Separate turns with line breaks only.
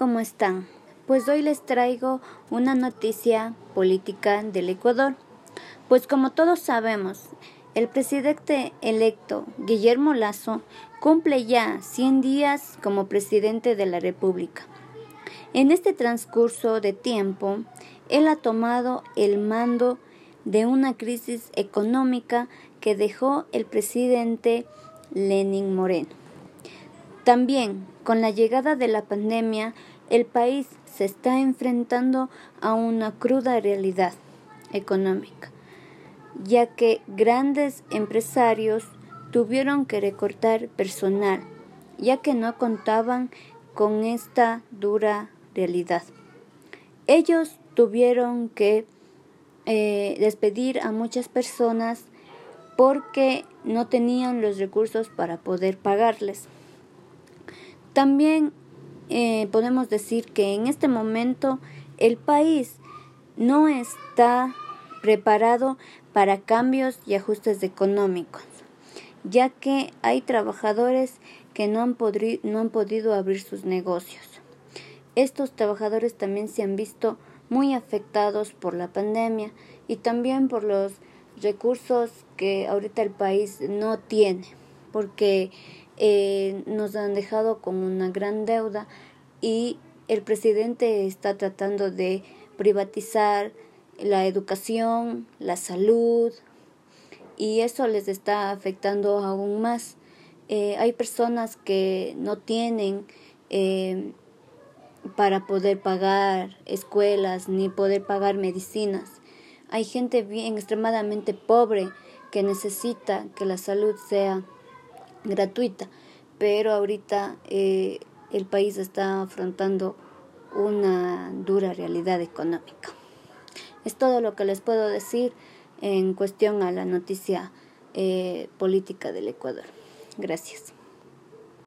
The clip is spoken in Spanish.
¿cómo están? Pues hoy les traigo una noticia política del Ecuador. Pues como todos sabemos, el presidente electo Guillermo Lazo cumple ya 100 días como presidente de la República. En este transcurso de tiempo, él ha tomado el mando de una crisis económica que dejó el presidente Lenin Moreno. También, con la llegada de la pandemia, el país se está enfrentando a una cruda realidad económica, ya que grandes empresarios tuvieron que recortar personal, ya que no contaban con esta dura realidad. Ellos tuvieron que eh, despedir a muchas personas porque no tenían los recursos para poder pagarles. También eh, podemos decir que en este momento el país no está preparado para cambios y ajustes económicos, ya que hay trabajadores que no han, no han podido abrir sus negocios. Estos trabajadores también se han visto muy afectados por la pandemia y también por los recursos que ahorita el país no tiene, porque eh, nos han dejado con una gran deuda y el presidente está tratando de privatizar la educación, la salud y eso les está afectando aún más. Eh, hay personas que no tienen eh, para poder pagar escuelas ni poder pagar medicinas. Hay gente bien extremadamente pobre que necesita que la salud sea gratuita, pero ahorita eh, el país está afrontando una dura realidad económica. Es todo lo que les puedo decir en cuestión a la noticia eh, política del Ecuador. Gracias.